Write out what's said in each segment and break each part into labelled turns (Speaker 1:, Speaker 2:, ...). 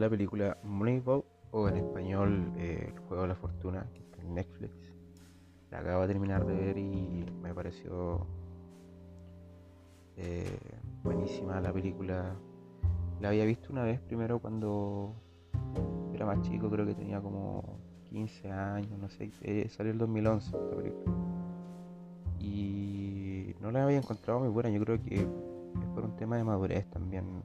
Speaker 1: la película Moneyball o en español eh, El Juego de la Fortuna, en Netflix. La acabo de terminar de ver y me pareció eh, buenísima la película. La había visto una vez primero cuando era más chico, creo que tenía como 15 años, no sé, eh, salió el 2011 esta película. Y no la había encontrado muy buena, yo creo que es por un tema de madurez también.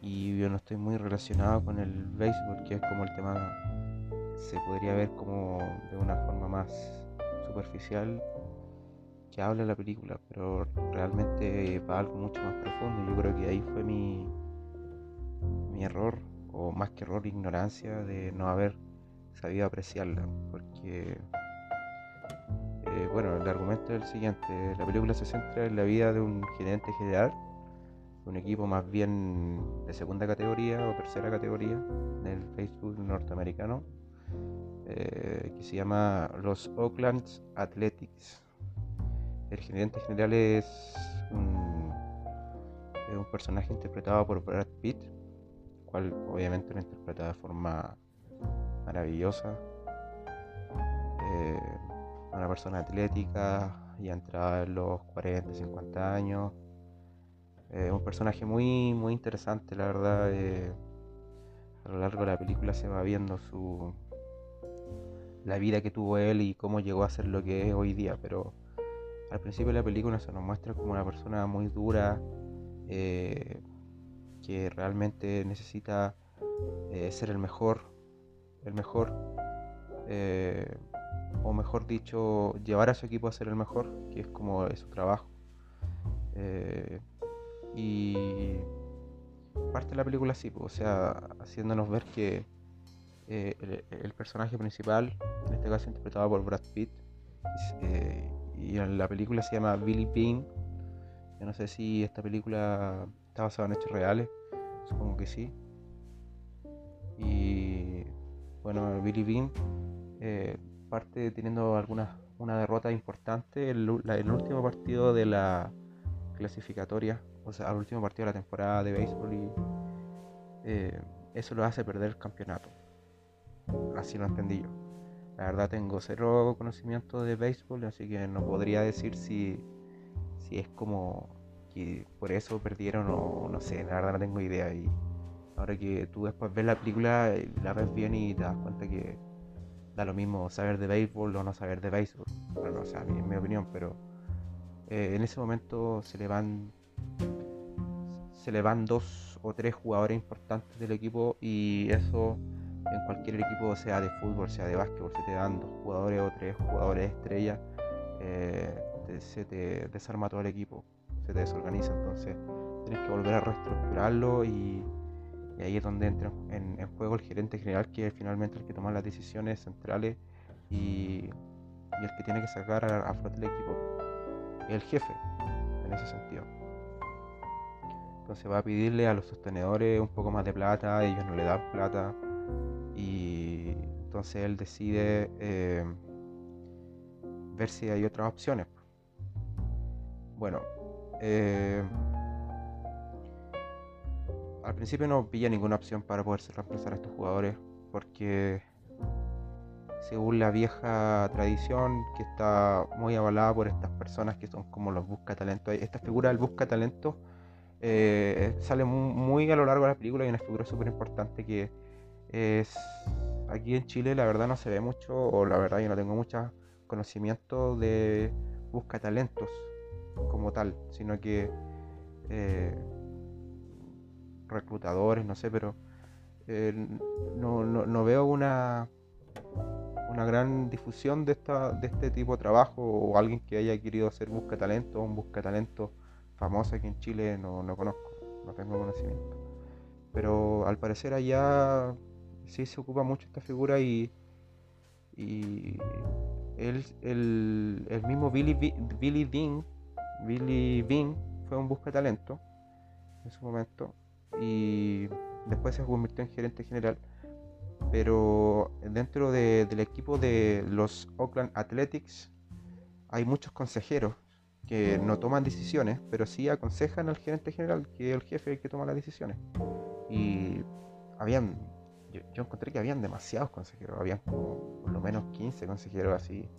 Speaker 1: Y yo no estoy muy relacionado con el béisbol, que es como el tema se podría ver como de una forma más superficial que habla la película, pero realmente va algo mucho más profundo. Yo creo que ahí fue mi, mi error, o más que error, ignorancia de no haber sabido apreciarla, porque eh, bueno, el argumento es el siguiente, la película se centra en la vida de un gerente general, un equipo más bien de segunda categoría o tercera categoría del Facebook norteamericano, eh, que se llama los Oakland Athletics. El gerente general es un, es un personaje interpretado por Brad Pitt, cual obviamente lo interpreta de forma maravillosa. Eh, una persona atlética, ya entrada en los 40, 50 años. Eh, un personaje muy, muy interesante, la verdad. Eh, a lo largo de la película se va viendo su la vida que tuvo él y cómo llegó a ser lo que es hoy día. Pero al principio de la película se nos muestra como una persona muy dura, eh, que realmente necesita ser el mejor, el mejor, o mejor dicho, llevar a su equipo a ser el mejor, que es como su trabajo. Y parte de la película así, o sea, haciéndonos ver que eh, el, personaje principal, en este caso interpretado por Brad Pitt, y en la película se llama Billy Bean. Yo no sé si esta película está basada en hechos reales, supongo que sí. Y bueno, Billy Bean eh, parte teniendo alguna una derrota importante en el, último partido de la clasificatoria, o sea, el último partido de la temporada de béisbol y eh, eso lo hace perder el campeonato. Así lo entendí yo. La verdad tengo cero conocimiento de béisbol, así que no podría decir si, si es como que por eso perdieron o no sé, la verdad no tengo idea. Y ahora que tú después ves la película, la ves bien y te das cuenta que da lo mismo saber de béisbol o no saber de béisbol. Bueno, o sea, en mi opinión, pero eh, en ese momento se le van se le van dos o tres jugadores importantes del equipo y eso en cualquier equipo, sea de fútbol, sea de básquetbol, si te dan dos jugadores o tres jugadores estrellas, eh, se te desarma todo el equipo, se te desorganiza, entonces tienes que volver a reestructurarlo y ahí es donde entra en, juego el gerente general, que es finalmente el que toma las decisiones centrales y, el que tiene que sacar a, flote el equipo. El jefe, en ese sentido. Entonces va a pedirle a los sostenedores un poco más de plata, ellos no le dan plata. Y entonces él decide eh, ver si hay otras opciones. Bueno, eh, al principio no pilla ninguna opción para poderse reemplazar a estos jugadores porque según la vieja tradición que está muy avalada por estas personas que son como los busca talento, esta figura del busca talento eh, sale muy, a lo largo de la película y una figura súper importante que aquí en Chile la verdad no se ve mucho o la verdad yo no tengo mucho conocimiento de busca talentos como tal, sino que eh, reclutadores, no sé, pero eh, no, veo una, una gran difusión de, esta, de este tipo de trabajo o alguien que haya querido hacer busca talento, un busca talento famoso aquí en Chile, no, conozco, no tengo conocimiento. Pero al parecer allá sí se ocupa mucho esta figura y, y el, el, mismo Billy, Billy Bean, Billy Bean fue un busca talento en su momento y después se convirtió en gerente general. Pero dentro del equipo de los Oakland Athletics hay muchos consejeros que no toman decisiones, pero sí aconsejan al gerente general, que es el jefe el que toma las decisiones. Y habían, yo, encontré que habían demasiados consejeros, habían como por lo menos 15 consejeros así.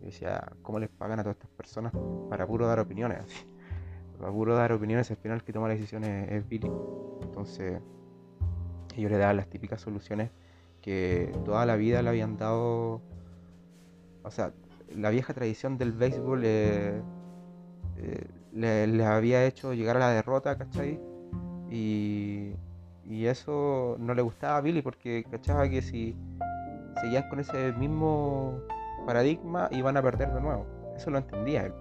Speaker 1: Yo decía, ¿cómo les pagan a todas estas personas para puro dar opiniones? Así? Para puro dar opiniones, al final el que toma las decisiones es Billy. Entonces, ellos le daban las típicas soluciones que toda la vida le habían dado. O sea, la vieja tradición del béisbol eh, le, había hecho llegar a la derrota, ¿cachai? Y, y eso no le gustaba a Billy porque cachaba que si seguían con ese mismo paradigma iban a perder de nuevo. Eso lo entendía él.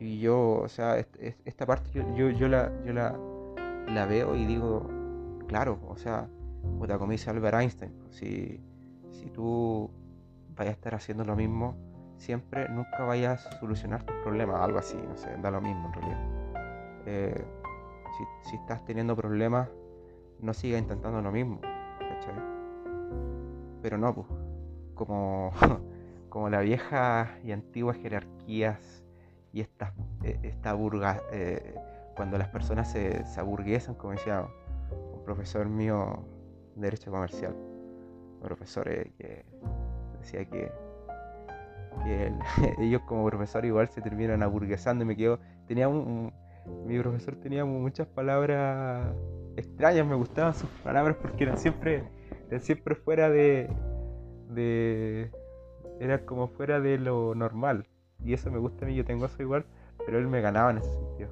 Speaker 1: Y yo, o sea, esta parte yo, yo, la, yo la, la veo y digo, claro, o sea, como dice Albert Einstein, si, si tú vayas a estar haciendo lo mismo siempre, nunca vayas a solucionar tus problemas, algo así, no sé, da lo mismo en realidad. Eh, si, estás teniendo problemas, no sigas intentando lo mismo, ¿cachai? Pero no, pues, como, como la vieja y antigua jerarquías y esta, e, esta burga, eh, cuando las personas se, se como decía un profesor mío de Derecho Comercial, un profesor eh, que decía que que ellos como profesor igual se terminan aburguesando y me quedo, tenía un, mi profesor tenía muchas palabras extrañas, me gustaban sus palabras porque eran siempre, siempre fuera de, de, era como fuera de lo normal. Y eso me gusta a mí, yo tengo eso igual, pero él me ganaba en ese sentido,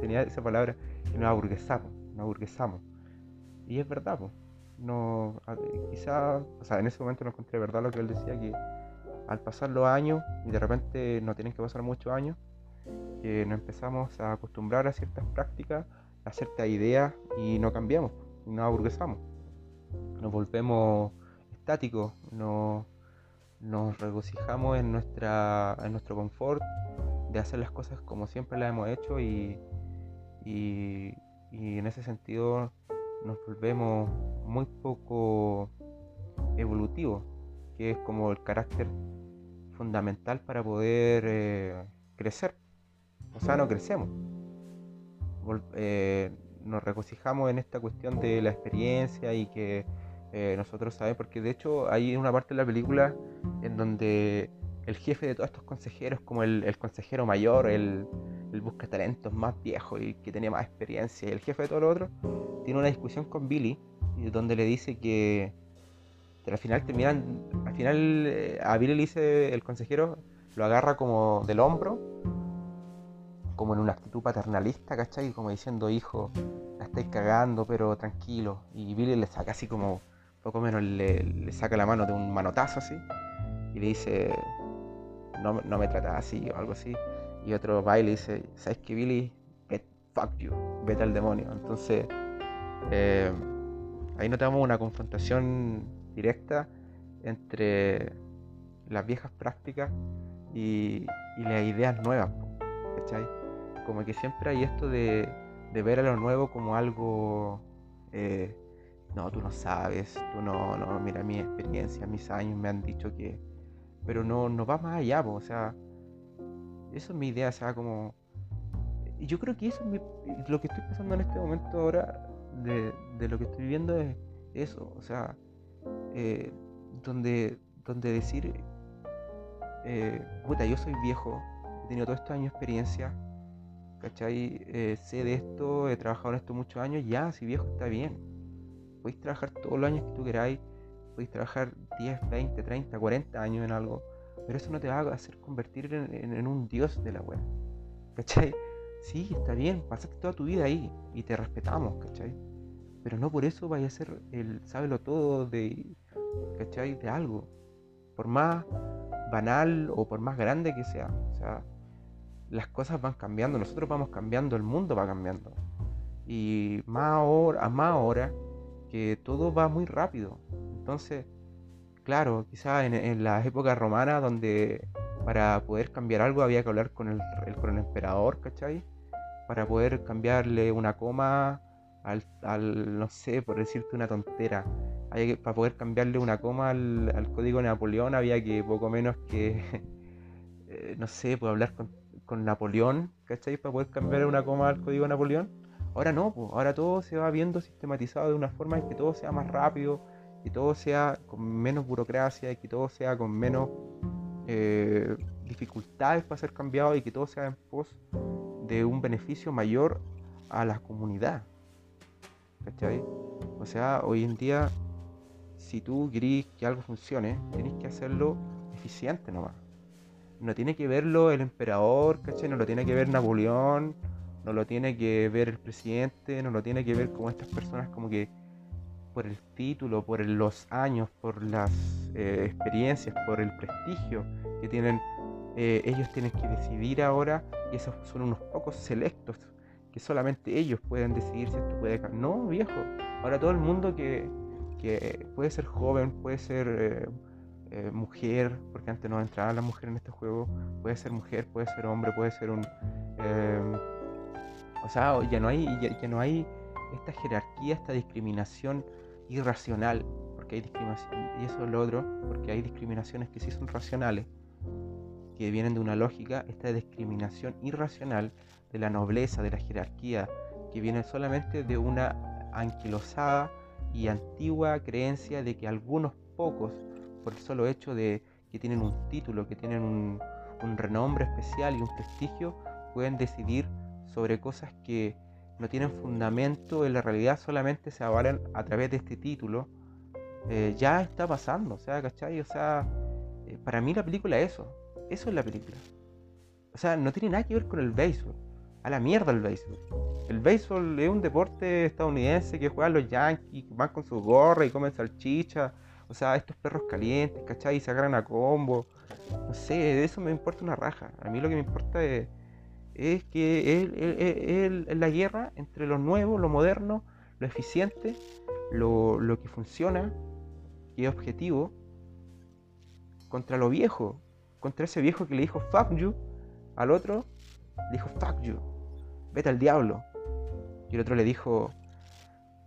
Speaker 1: tenía esa palabra y nos aburguesamos, nos aburguesamos. Y es verdad, pues no, quizá, o sea, en ese momento no encontré verdad lo que él decía que al pasar los años, y de repente no tienen que pasar muchos años, que nos empezamos a acostumbrar a ciertas prácticas, a ciertas ideas y no cambiamos, no aburguesamos. Nos volvemos estáticos, nos, nos regocijamos en, nuestra, en nuestro confort de hacer las cosas como siempre las hemos hecho y, y, y en ese sentido nos volvemos muy poco evolutivos, que es como el carácter fundamental para poder eh, crecer. O sea, no crecemos. Eh, nos regocijamos en esta cuestión de la experiencia y que eh, nosotros sabemos, porque de hecho hay una parte de la película en donde el jefe de todos estos consejeros, como el, consejero mayor, el, el, busca talentos más viejo y que tenía más experiencia, y el jefe de todo lo otro, tiene una discusión con Billy, donde le dice que pero al final terminan, al final eh, a Billy le dice el consejero, lo agarra como del hombro, como en una actitud paternalista, ¿cachai? Como diciendo, hijo, la estáis cagando, pero tranquilo. Y Billy le saca así como, poco menos le, saca la mano de un manotazo así, y le dice, no, me tratas así o algo así. Y otro va y le dice, ¿sabes qué, Billy? fuck you, vete al demonio. Entonces, eh, ahí notamos una confrontación directa entre las viejas prácticas y, las ideas nuevas, ¿cachai? Como que siempre hay esto de, ver a lo nuevo como algo, eh, no, tú no sabes, tú no, no, mira mi experiencia, mis años me han dicho que, pero no, no va más allá, o sea, eso es mi idea, o sea, como, yo creo que eso es lo que estoy pasando en este momento ahora, de, de lo que estoy viviendo es eso, o sea, eh, donde, donde decir, eh, puta, yo soy viejo, he tenido todos estos años experiencia, ¿cachai? Eh, sé de esto, he trabajado en esto muchos años, ya, si viejo está bien. Podéis trabajar todos los años que tú queráis, podéis trabajar 10, 20, 30, 40 años en algo, pero eso no te va a hacer convertir en, un dios de la web, ¿cachai? Sí, está bien, pasaste toda tu vida ahí y te respetamos, ¿cachai? Pero no por eso vaya a ser el sábelo todo de, ¿cachai? De algo. Por más banal o por más grande que sea. O sea, las cosas van cambiando, nosotros vamos cambiando, el mundo va cambiando. Y más ahora, a más ahora que todo va muy rápido. Entonces, claro, quizás en, en las épocas romanas donde para poder cambiar algo había que hablar con el, con emperador, ¿cachai? Para poder cambiarle una coma al, no sé, por decirte una tontera, para poder cambiarle una coma al, código de Napoleón había que poco menos que, eh, no sé, pues hablar con, Napoleón, ¿cachai? Para poder cambiar una coma al código de Napoleón. Ahora no, pues, ahora todo se va viendo sistematizado de una forma en que todo sea más rápido, que todo sea con menos burocracia que todo sea con menos eh, dificultades para ser cambiado y que todo sea en pos de un beneficio mayor a la comunidad. ¿Cachai? O sea, hoy en día, si tú querís que algo funcione, tenés que hacerlo eficiente nomás. No tiene que verlo el emperador, ¿cachai? No lo tiene que ver Napoleón, no lo tiene que ver el presidente, no lo tiene que ver como estas personas como que por el título, por los años, por las eh, experiencias, por el prestigio que tienen, eh, ellos tienen que decidir ahora y esos son unos pocos selectos que solamente ellos pueden decidir si esto puede. No, viejo, ahora todo el mundo que, puede ser joven, puede ser eh, mujer, porque antes no entraba la mujer en este juego, puede ser mujer, puede ser hombre, puede ser un... O sea, ya no hay, ya, no hay esta jerarquía, esta discriminación irracional, porque hay discriminación, y eso es lo otro, porque hay discriminaciones que sí son racionales, que vienen de una lógica, esta discriminación irracional de la nobleza, de la jerarquía, que viene solamente de una anquilosada y antigua creencia de que algunos pocos, por el solo hecho de que tienen un título, que tienen un, un renombre especial y un prestigio, pueden decidir sobre cosas que no tienen fundamento en la realidad, solamente se avalan a través de este título, eh, ya está pasando, o sea, ¿cachai? O sea, eh, para mí la película es eso, eso es la película. O sea, no tiene nada que ver con el béisbol, a la mierda el béisbol. El béisbol es un deporte estadounidense que juegan los yankees, van con su gorra y comen salchicha, o sea, estos perros calientes, ¿cachai? Y se a combo. No sé, de eso me importa una raja. A mí lo que me importa es que es, la guerra entre lo nuevo, lo moderno, lo eficiente, lo, que funciona y es objetivo, contra lo viejo, contra ese viejo que le dijo fuck you al otro, le dijo fuck you, vete al diablo. Y el otro le dijo,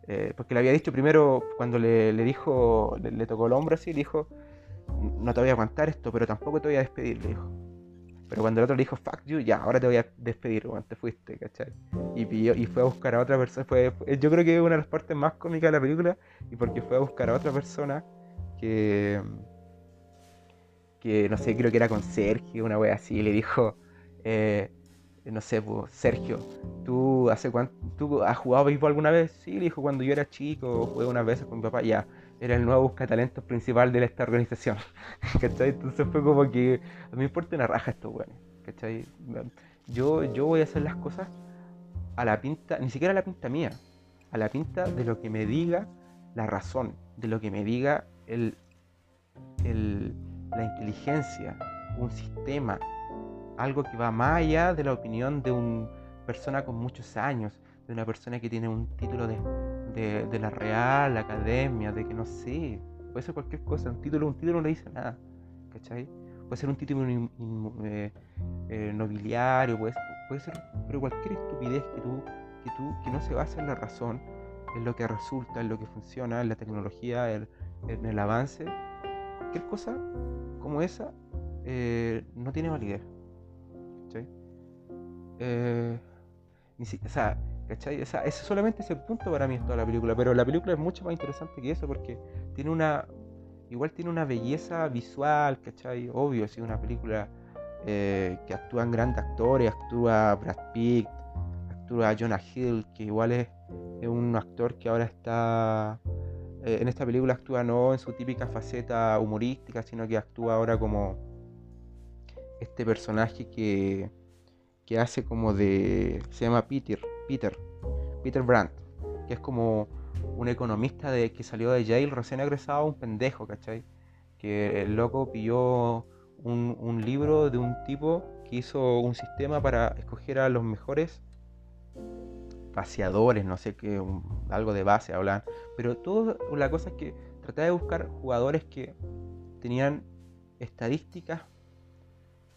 Speaker 1: eh, porque le había dicho primero, cuando le, dijo, le, le, tocó el hombro así, le dijo, no te voy a aguantar esto, pero tampoco te voy a despedir, le dijo. Pero cuando el otro le dijo, fuck you, ya, ahora te voy a despedir, cuando te fuiste, ¿cachai? Y, y fue a buscar a otra persona. Fue, yo creo que es una de las partes más cómicas de la película, y porque fue a buscar a otra persona que, que no sé, creo que era con Sergio, una wea así, y le dijo, eh, no sé, Sergio, ¿tú hace cuánto, tú has jugado béisbol alguna vez? Sí, le dijo, cuando yo era chico, jugué unas veces con mi papá, ya era el nuevo buscatalentos principal de esta organización. ¿Cachai? Entonces fue como que a mí me importa una raja esto, weón. ¿Cachai? Yo, yo voy a hacer las cosas a la pinta, ni siquiera a la pinta mía, a la pinta de lo que me diga la razón, de lo que me diga el, el, la inteligencia, un sistema, algo que va más allá de la opinión de una persona con muchos años, de una persona que tiene un título de de, la Real, la Academia, de que no sé, puede ser cualquier cosa, un título, un título no le dice nada, ¿cachai? Puede ser un título eh, eh, nobiliario, puede ser, puede ser, pero cualquier estupidez que tú, que tú, que no se basa en la razón, en lo que resulta, en lo que funciona, en la tecnología, en, el avance, cualquier cosa como esa eh, no tiene validez. ¿Cachai? ni si, o sea, ese es solamente ese punto para mí es toda la película, pero la película es mucho más interesante que eso porque tiene una, igual tiene una belleza visual, ¿cachai? Obvio, es una película eh, que actúan grandes actores, actúa Brad Pitt, actúa Jonah Hill, que igual es, un actor que ahora está, eh, en esta película actúa no en su típica faceta humorística, sino que actúa ahora como este personaje que, que hace como de, se llama Peter Peter, Peter Brandt, que es como un economista de, que salió de Yale recién egresado, un pendejo, ¿cachai? Que el loco pilló un, libro de un tipo que hizo un sistema para escoger a los mejores paseadores, no sé qué, algo de base hablan, pero toda la cosa es que trataba de buscar jugadores que tenían estadísticas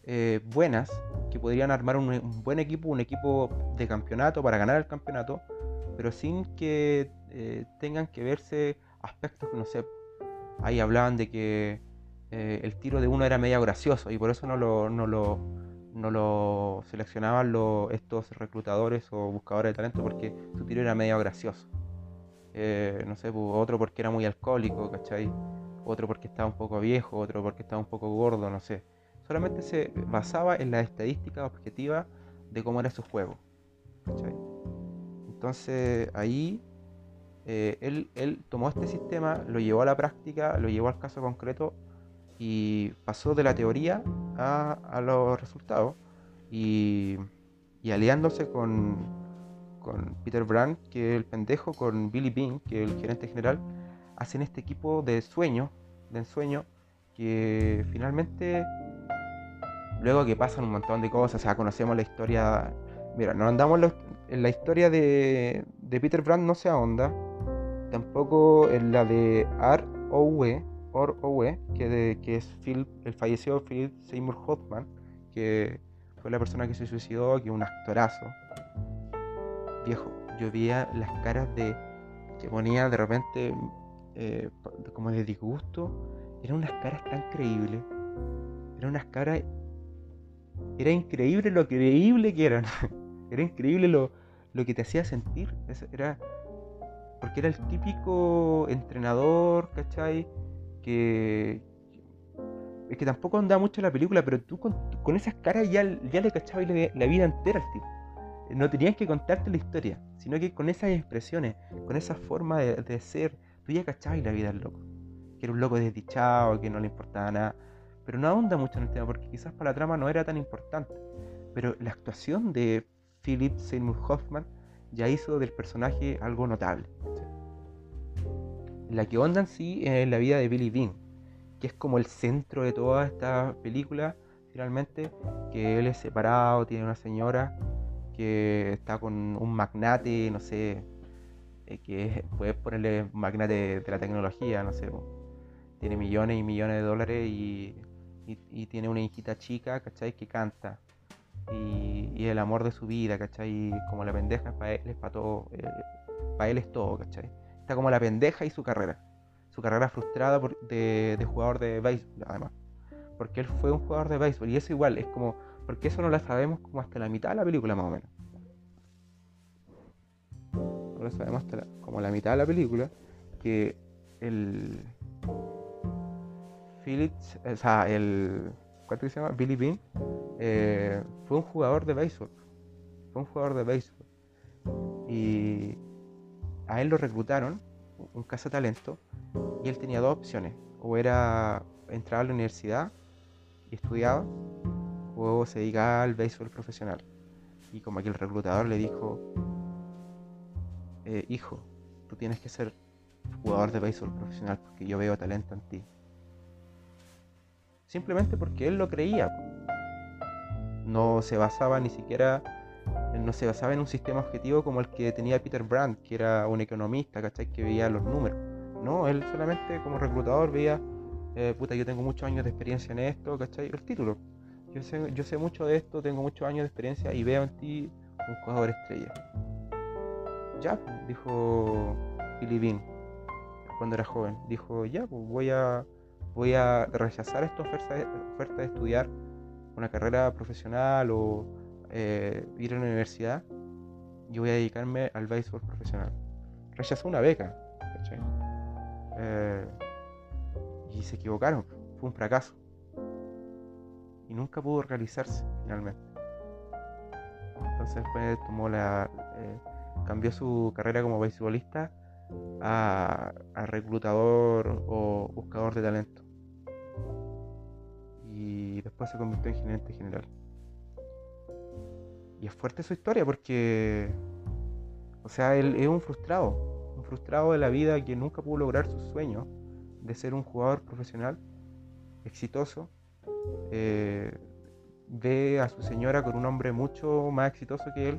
Speaker 1: eh, buenas que podrían armar un, buen equipo, un equipo de campeonato para ganar el campeonato, pero sin que eh, tengan que verse aspectos que no sé. Ahí hablaban de que eh, el tiro de uno era medio gracioso y por eso no lo, no lo, no lo seleccionaban estos reclutadores o buscadores de talento porque su tiro era medio gracioso. Eh, no sé, pues, otro porque era muy alcohólico, ¿cachai? Otro porque estaba un poco viejo, otro porque estaba un poco gordo, no sé. Solamente se basaba en la estadística objetiva de cómo era su juego. Entonces ahí eh, él, tomó este sistema, lo llevó a la práctica, lo llevó al caso concreto y pasó de la teoría a, los resultados. Y, aliándose con, con Peter Brand, que es el pendejo, con Billy Bean, que es el gerente general, hacen este equipo de sueño, de ensueño, que finalmente, luego que pasan un montón de cosas, o sea, conocemos la historia. Mira, no andamos en la historia de, de Peter Brand, no se ahonda, tampoco en la de Art Owe, Or Owe, que, que es Phil, el fallecido Philip Seymour Hoffman, que fue la persona que se suicidó, que un actorazo. Viejo, yo veía las caras de que ponía de repente eh, como de disgusto. Eran unas caras tan creíbles. Eran unas caras. Era increíble lo creíble que eran. era increíble lo, lo que te hacía sentir. Era. Porque era el típico entrenador, ¿cachai? que, es que tampoco anda mucho la película, pero tú con, esas caras ya, ya le cachabas la, vida entera al tipo. No tenías que contarte la historia, sino que con esas expresiones, con esa forma de, ser, tú ya cachabas la vida del loco. Que era un loco desdichado, que no le importaba nada. Pero no ahonda mucho en el tema, porque quizás para la trama no era tan importante. Pero la actuación de Philip Seymour Hoffman ya hizo del personaje algo notable la que onda en sí es la vida de Billy Bean, que es como el centro de toda esta película, finalmente, que él es separado, tiene una señora que está con un magnate, no sé, eh, que puedes ponerle magnate de la tecnología, no sé, tiene millones y millones de dólares y, tiene una hijita chica, ¿cachai? Que canta. Y, el amor de su vida, ¿cachai? Como la pendeja, para él es para todo, eh, para él es todo, ¿cachai? Está como la pendeja y su carrera. Su carrera frustrada de, jugador de béisbol, además. Porque él fue un jugador de béisbol. Y eso igual, es como. Porque eso no lo sabemos como hasta la mitad de la película, más o menos. No lo sabemos hasta como la mitad de la película. Que el. Phillips, o sea, el. ¿Cuánto se llama? Billy Bean. Eh, fue un jugador de béisbol. Fue un jugador de béisbol. Y a él lo reclutaron, un talento y él tenía dos opciones. O era entrar a la universidad y estudiaba, o se dedicaba al béisbol profesional. Y como aquí el reclutador le dijo, eh, hijo, tú tienes que ser jugador de béisbol profesional porque yo veo talento en ti. Simplemente porque él lo creía. No se basaba ni siquiera no se basaba en un sistema objetivo como el que tenía Peter Brandt, que era un economista, ¿cachai? Que veía los números. No, él solamente como reclutador veía, eh, puta, yo tengo muchos años de experiencia en esto, ¿cachai? El título. Yo sé, yo sé mucho de esto, tengo muchos años de experiencia y veo en ti un jugador estrella. Ya, dijo Bean cuando era joven. Dijo, ya, pues voy a, voy a rechazar esta oferta, de estudiar una carrera profesional o eh, ir a la universidad, yo voy a dedicarme al béisbol profesional. Rechazó una beca, eh, y se equivocaron, fue un fracaso. Y nunca pudo realizarse finalmente. Entonces después tomó la. Eh, cambió su carrera como beisbolista a, a, reclutador o buscador de talento. Se convirtió en gerente general. Y es fuerte su historia porque, o sea, él es un frustrado, un frustrado de la vida que nunca pudo lograr su sueño de ser un jugador profesional exitoso. Eh, ve a su señora con un hombre mucho más exitoso que él,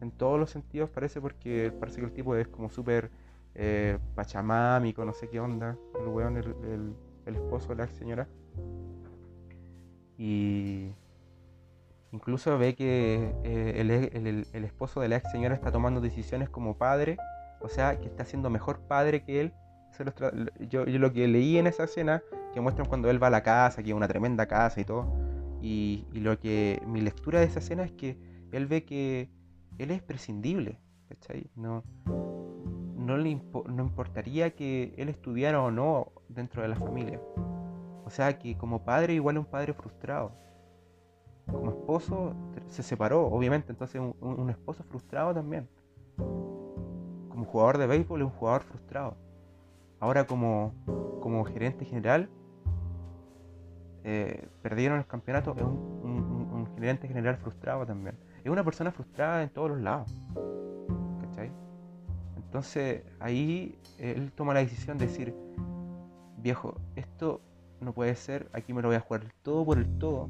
Speaker 1: en todos los sentidos parece, porque parece que el tipo es como súper eh, pachamámico, no sé qué onda, el weón, el, el esposo de la señora. Y Incluso ve que eh, el, esposo de la ex señora está tomando decisiones como padre, o sea, que está siendo mejor padre que él. Yo, lo que leí en esa escena, que muestran cuando él va a la casa, que es una tremenda casa y todo, Y, lo que mi lectura de esa escena es que él ve que él es prescindible. No, no le no importaría que él estudiara o no dentro de la familia. O sea que como padre igual es un padre frustrado. Como esposo se separó, obviamente, entonces un, un esposo frustrado también. Como jugador de béisbol es un jugador frustrado. Ahora como, como gerente general eh, perdieron el campeonato, es un, gerente general frustrado también. Es una persona frustrada en todos los lados. ¿Cachai? Entonces ahí él toma la decisión de decir, viejo, esto no puede ser, aquí me lo voy a jugar todo por el todo,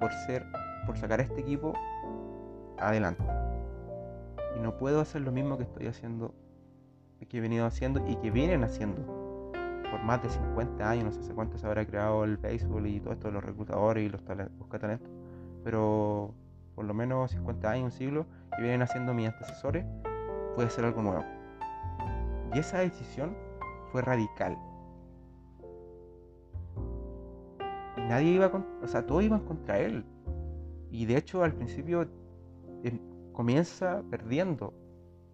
Speaker 1: por ser, por sacar este equipo adelante. Y no puedo hacer lo mismo que estoy haciendo, que he venido haciendo y que vienen haciendo por más de 50 años, no sé hace cuánto se habrá creado el béisbol y todo esto de los reclutadores y los, talentos, talentos, pero por lo menos 50 años, un siglo, que vienen haciendo mis antecesores, puede ser algo nuevo. Y esa decisión fue radical. Nadie iba, o sea, todos iban contra él. Y de hecho al principio em, comienza perdiendo,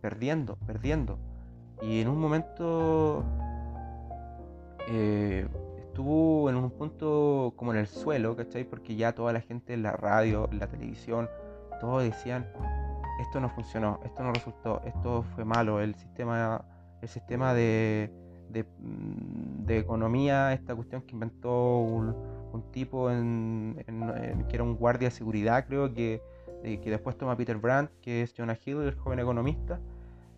Speaker 1: perdiendo, perdiendo. Y en un momento eh, estuvo en un punto como en el suelo, ¿cachai? Porque ya toda la gente en la radio, en la televisión, todos decían, esto no funcionó, esto no resultó, esto fue malo, el sistema, el sistema de, de, mm, economía, esta cuestión que inventó un, tipo en, que era un guardia de seguridad, creo que, que después toma Peter Brandt, que es Jonah Hill, el joven economista,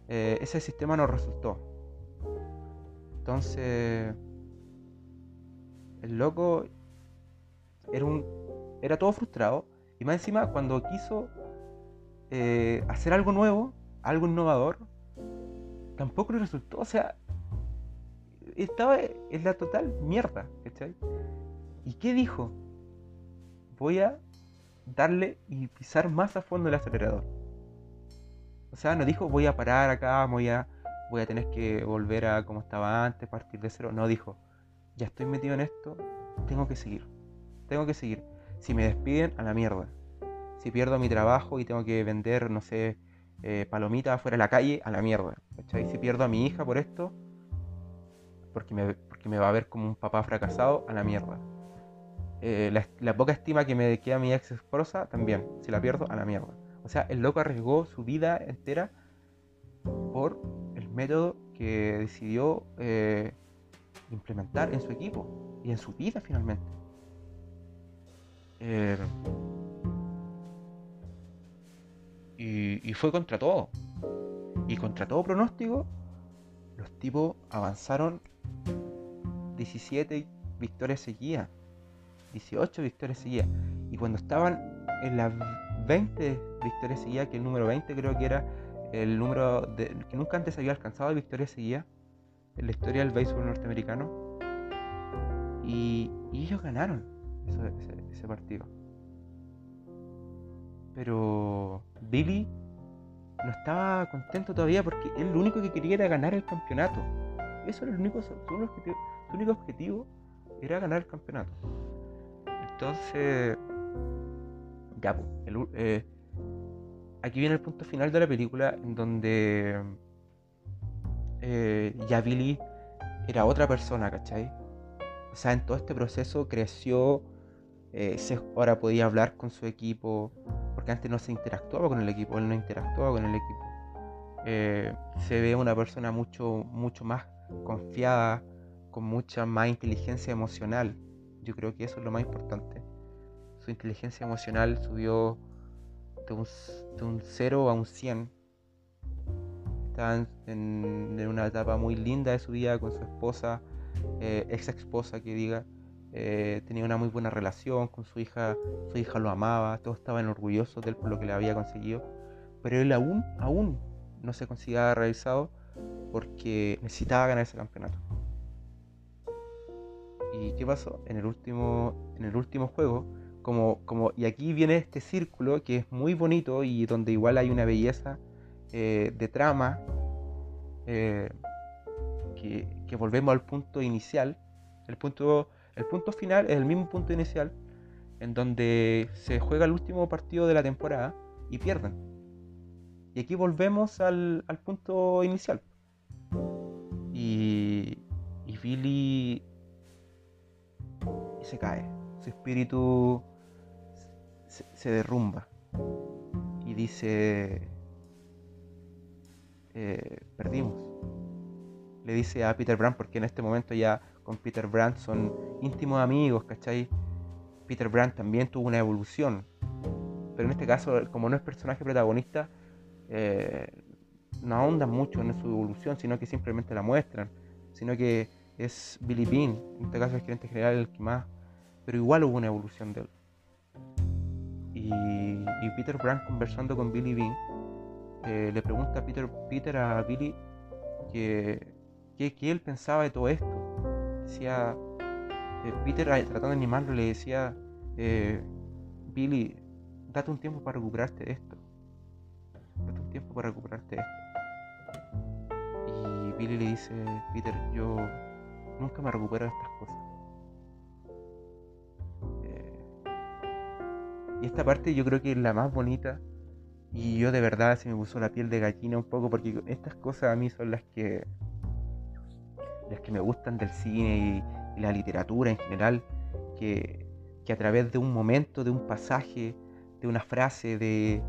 Speaker 1: eh, ese sistema no resultó. Entonces, el loco era, un, era todo frustrado. Y más encima, cuando quiso eh, hacer algo nuevo, algo innovador, tampoco le resultó. O sea, estaba en la total mierda. ¿cachai? ¿Y qué dijo? Voy a darle y pisar más a fondo el acelerador. O sea, no dijo voy a parar acá, voy a, voy a tener que volver a como estaba antes, partir de cero. No dijo, ya estoy metido en esto, tengo que seguir. Tengo que seguir. Si me despiden, a la mierda. Si pierdo mi trabajo y tengo que vender, no sé, eh, palomitas afuera de la calle, a la mierda. Si pierdo a mi hija por esto, porque me va a ver como un papá fracasado, a la mierda. Eh, la, poca estima que me queda mi ex esposa, también. Si la pierdo, a la mierda. O sea, el loco arriesgó su vida entera por el método que decidió eh, implementar en su equipo y en su vida finalmente. Eh, y, fue contra todo. Y contra todo pronóstico, los tipos avanzaron 17 victorias seguidas, 18 victorias seguidas. Y cuando estaban en las 20 victorias seguidas, que el número 20 creo que era el número de, que nunca antes había alcanzado de victorias seguidas, en la historia del béisbol norteamericano. Y, ellos ganaron ese, partido. Pero Billy no estaba contento todavía porque él lo único que quería era ganar el campeonato. Eso era el único, su, único objetivo era ganar el campeonato. Entonces, ya, eh, aquí viene el punto final de la película en donde eh, ya Billy era otra persona, ¿cachai? O sea, en todo este proceso creció, eh, ahora podía hablar con su equipo, porque antes no se interactuaba con el equipo, él no interactuaba con el equipo. Eh, se ve una persona mucho, mucho más confiada, con mucha más inteligencia emocional. Yo creo que eso es lo más importante. Su inteligencia emocional subió de un, de un 0 a un 100 Estaban en, una etapa muy linda de su vida con su esposa, eh, ex esposa que diga. Eh, tenía una muy buena relación con su hija, su hija lo amaba, todos estaban orgullosos de él por lo que le había conseguido, pero él aún, aún no se consideraba realizado porque necesitaba ganar ese campeonato. ¿Y qué pasó? En el último, en el último juego, como, como, y aquí viene este círculo que es muy bonito y donde igual hay una belleza eh, de trama eh, que, volvemos al punto inicial. El punto, el punto final es el mismo punto inicial en donde se juega el último partido de la temporada y pierden. Y aquí volvemos al, al punto inicial. Y, y Billy se cae. Su espíritu se, derrumba. Y dice, eh, perdimos. Le dice a Peter Brand, porque en este momento ya con Peter Brand son íntimos amigos, ¿cachai? Peter Brand también tuvo una evolución. Pero en este caso, como no es personaje protagonista, eh, no ahondan mucho en su evolución, sino que simplemente la muestran. Sino que es Billy Bean, en este caso el gerente general, el que más. Pero igual hubo una evolución de él. Y, Peter Brand conversando con Billy Bean eh, le pregunta a Peter, Peter a Billy que, él pensaba de todo esto. Decía, eh, Peter tratando de animarlo le decía, eh, Billy, date un tiempo para recuperarte de esto. Date un tiempo para recuperarte de esto. Y Billy le dice, Peter, yo nunca me recupero de estas cosas. Y esta parte yo creo que es la más bonita. Y yo de verdad se me puso la piel de gallina un poco porque estas cosas a mí son las que las que me gustan del cine y, la literatura en general, que, a través de un momento, de un pasaje, de una frase, de,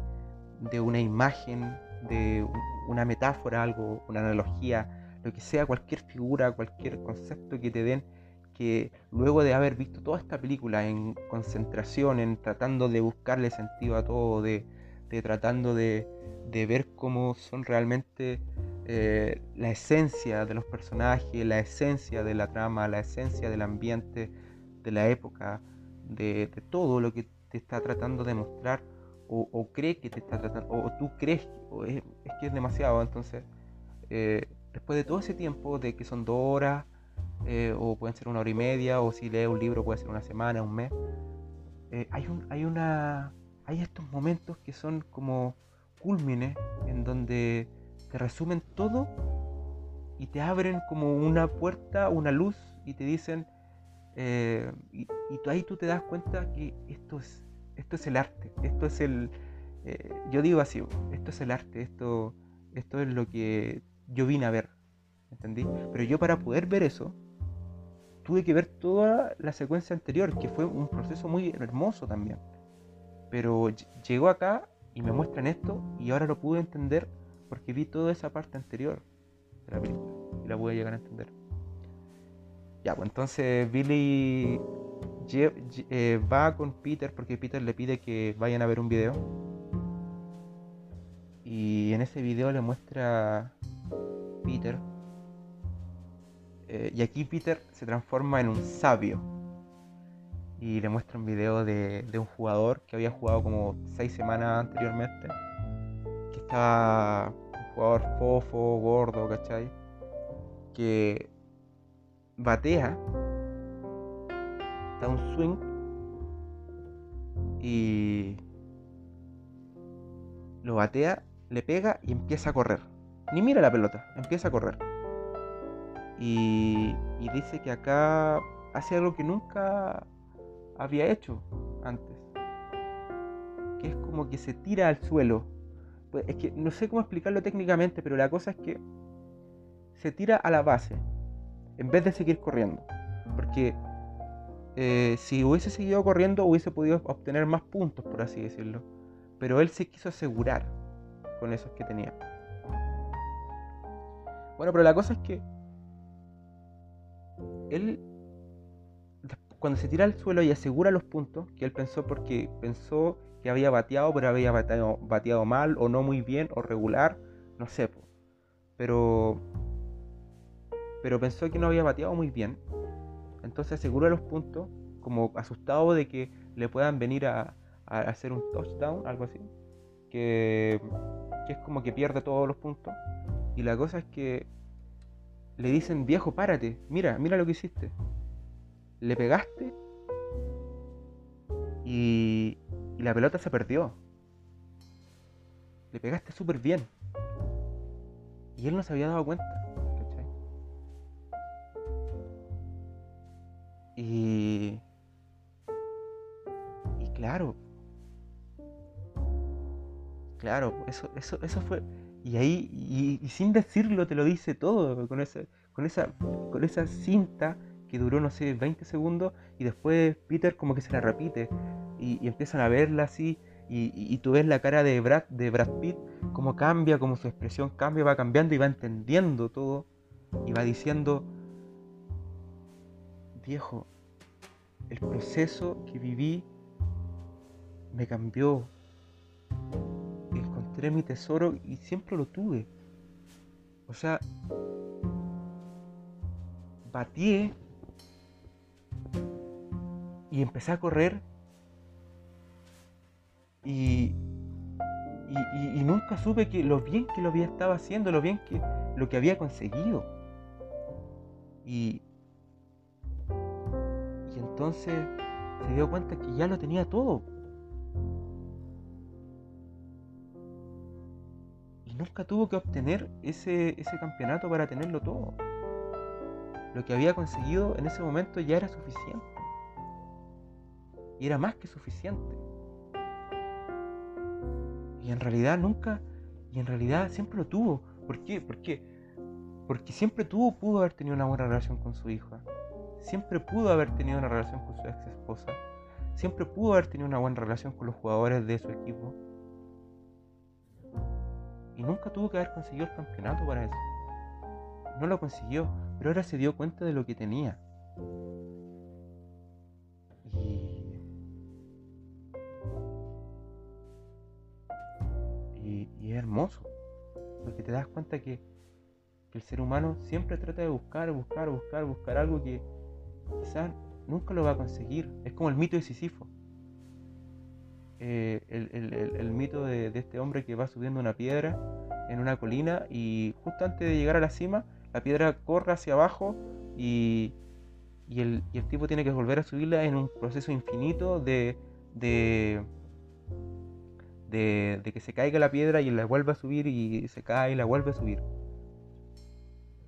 Speaker 1: de una imagen, de una metáfora, algo, una analogía, lo que sea, cualquier figura, cualquier concepto que te den, que luego de haber visto toda esta película en concentración, en tratando de buscarle sentido a todo, de, tratando de, ver cómo son realmente eh, la esencia de los personajes, la esencia de la trama, la esencia del ambiente, de la época, de, todo lo que te está tratando de mostrar o, cree que te está tratando, o, tú crees, es, que es demasiado, entonces, eh, después de todo ese tiempo, de que son dos horas, eh, o pueden ser una hora y media, o si lees un libro puede ser una semana, un mes, hay, un, hay una hay estos momentos que son como cúlmines en donde te resumen todo y te abren como una puerta, una luz y te dicen, eh, y, ahí tú te das cuenta que esto es, esto es el arte, esto es el, eh, yo digo así, esto es el arte, esto, esto es lo que yo vine a ver, ¿entendí? Pero yo para poder ver eso, tuve que ver toda la secuencia anterior, que fue un proceso muy hermoso también. Pero llegó acá y me muestran esto y ahora lo pude entender porque vi toda esa parte anterior de la película y la pude llegar a entender. Ya, pues entonces Billy eh, va con Peter porque Peter le pide que vayan a ver un video. Y en ese video le muestra Peter. Eh, y aquí Peter se transforma en un sabio y le muestra un video de, un jugador que había jugado como seis semanas anteriormente, que estaba un jugador fofo, gordo, ¿cachai? Que batea, da un swing y lo batea, le pega y empieza a correr. Ni mira la pelota, empieza a correr. Y, dice que acá hace algo que nunca había hecho antes. Que es como que se tira al suelo. Pues es que no sé cómo explicarlo técnicamente, pero la cosa es que se tira a la base en vez de seguir corriendo. Porque eh, si hubiese seguido corriendo hubiese podido obtener más puntos, por así decirlo. Pero él se quiso asegurar con esos que tenía. Bueno, pero la cosa es que él cuando se tira al suelo y asegura los puntos, que él pensó porque pensó que había bateado, pero había bateado, mal, o no muy bien, o regular, no sé. Pero, pero pensó que no había bateado muy bien. Entonces asegura los puntos, como asustado de que le puedan venir a, hacer un touchdown, algo así. Que, que es como que pierde todos los puntos. Y la cosa es que le dicen, viejo, párate, mira, mira lo que hiciste le pegaste y, la pelota se perdió. Le pegaste súper bien. Y él no se había dado cuenta. ¿cachai? Y, Claro. Claro, eso, eso, eso fue. Y ahí, y, sin decirlo, te lo dice todo, con esa, con esa, con esa cinta que duró, no sé, 20 segundos, y después Peter como que se la repite, y, empiezan a verla así, y, y, tú ves la cara de Brad, de Brad Pitt, cómo cambia, cómo su expresión cambia, va cambiando y va entendiendo todo, y va diciendo, viejo, el proceso que viví me cambió. Encontré mi tesoro y siempre lo tuve. O sea, batí y empecé a correr y, y, nunca supe que lo bien que lo había estado haciendo, lo bien que lo que había conseguido. Y, y entonces se dio cuenta que ya lo tenía todo. Nunca tuvo que obtener ese, ese campeonato para tenerlo todo. Lo que había conseguido en ese momento ya era suficiente. Y era más que suficiente. Y en realidad nunca, y en realidad siempre lo tuvo. ¿Por qué? Porque, porque siempre tuvo, pudo haber tenido una buena relación con su hija. Siempre pudo haber tenido una relación con su ex esposa. Siempre pudo haber tenido una buena relación con los jugadores de su equipo. Y nunca tuvo que haber conseguido el campeonato para eso. No lo consiguió, pero ahora se dio cuenta de lo que tenía. y, es hermoso, porque te das cuenta que, el ser humano siempre trata de buscar, buscar, buscar, buscar algo que quizás nunca lo va a conseguir. Es como el mito de Sísifo. Eh, el, mito de, este hombre que va subiendo una piedra en una colina y justo antes de llegar a la cima, la piedra corre hacia abajo y, el, tipo tiene que volver a subirla en un proceso infinito de, de, que se caiga la piedra y la vuelve a subir y se cae y la vuelve a subir.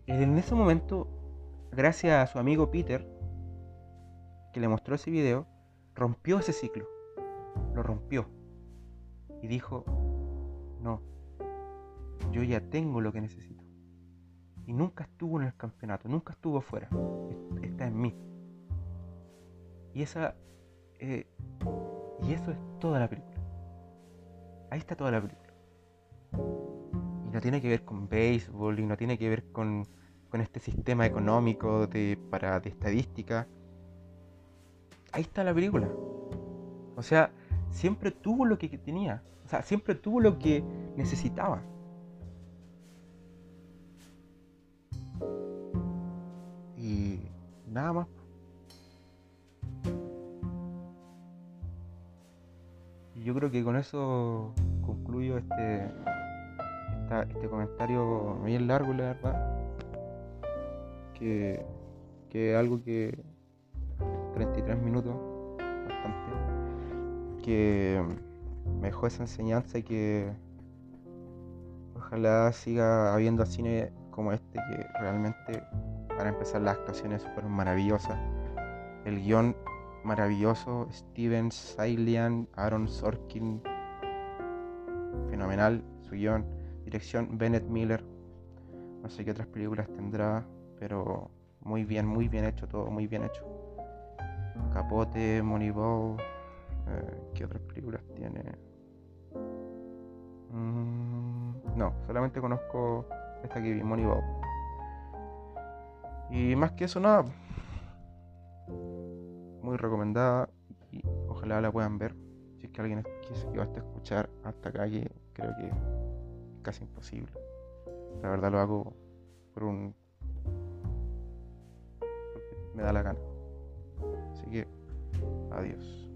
Speaker 1: En ese momento, gracias a su amigo Peter, que le mostró ese video, rompió ese ciclo. Lo rompió. Y dijo, no, yo ya tengo lo que necesito. Y nunca estuvo en el campeonato, nunca estuvo afuera. Está en mí. Y esa... Eh, y eso es toda la película. Ahí está toda la película. Y no tiene que ver con béisbol y no tiene que ver con, este sistema económico de, para, de estadística. Ahí está la película. O sea, siempre tuvo lo que tenía. O sea, siempre tuvo lo que necesitaba. Y nada más. yo creo que con eso concluyo este, este comentario bien largo, la verdad. Que, que algo que 33 minutos, que me dejó esa enseñanza y que ojalá siga habiendo cine como este que realmente para empezar las actuaciones fueron maravillosas. El guion maravilloso, Steven Sailian, Aaron Sorkin, fenomenal, su guion, dirección Bennett Miller, no sé qué otras películas tendrá, pero muy bien, muy bien hecho, todo muy bien hecho. Capote, Moneyball, eh, ¿qué otras películas tiene? Mm, no, solamente conozco esta que vi, Moneyball. Y más que eso, nada muy recomendada y ojalá la puedan ver. Si es que alguien que va a escuchar hasta acá, que creo que es casi imposible. La verdad lo hago por un. porque me da la gana. Así que, adiós.